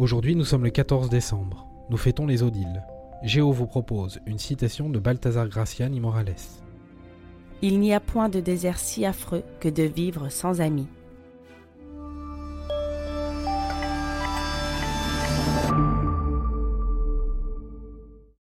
Aujourd'hui, nous sommes le 14 décembre. Nous fêtons les Odiles. Géo vous propose une citation de Balthazar Gracian y Morales. Il n'y a point de désert si affreux que de vivre sans amis.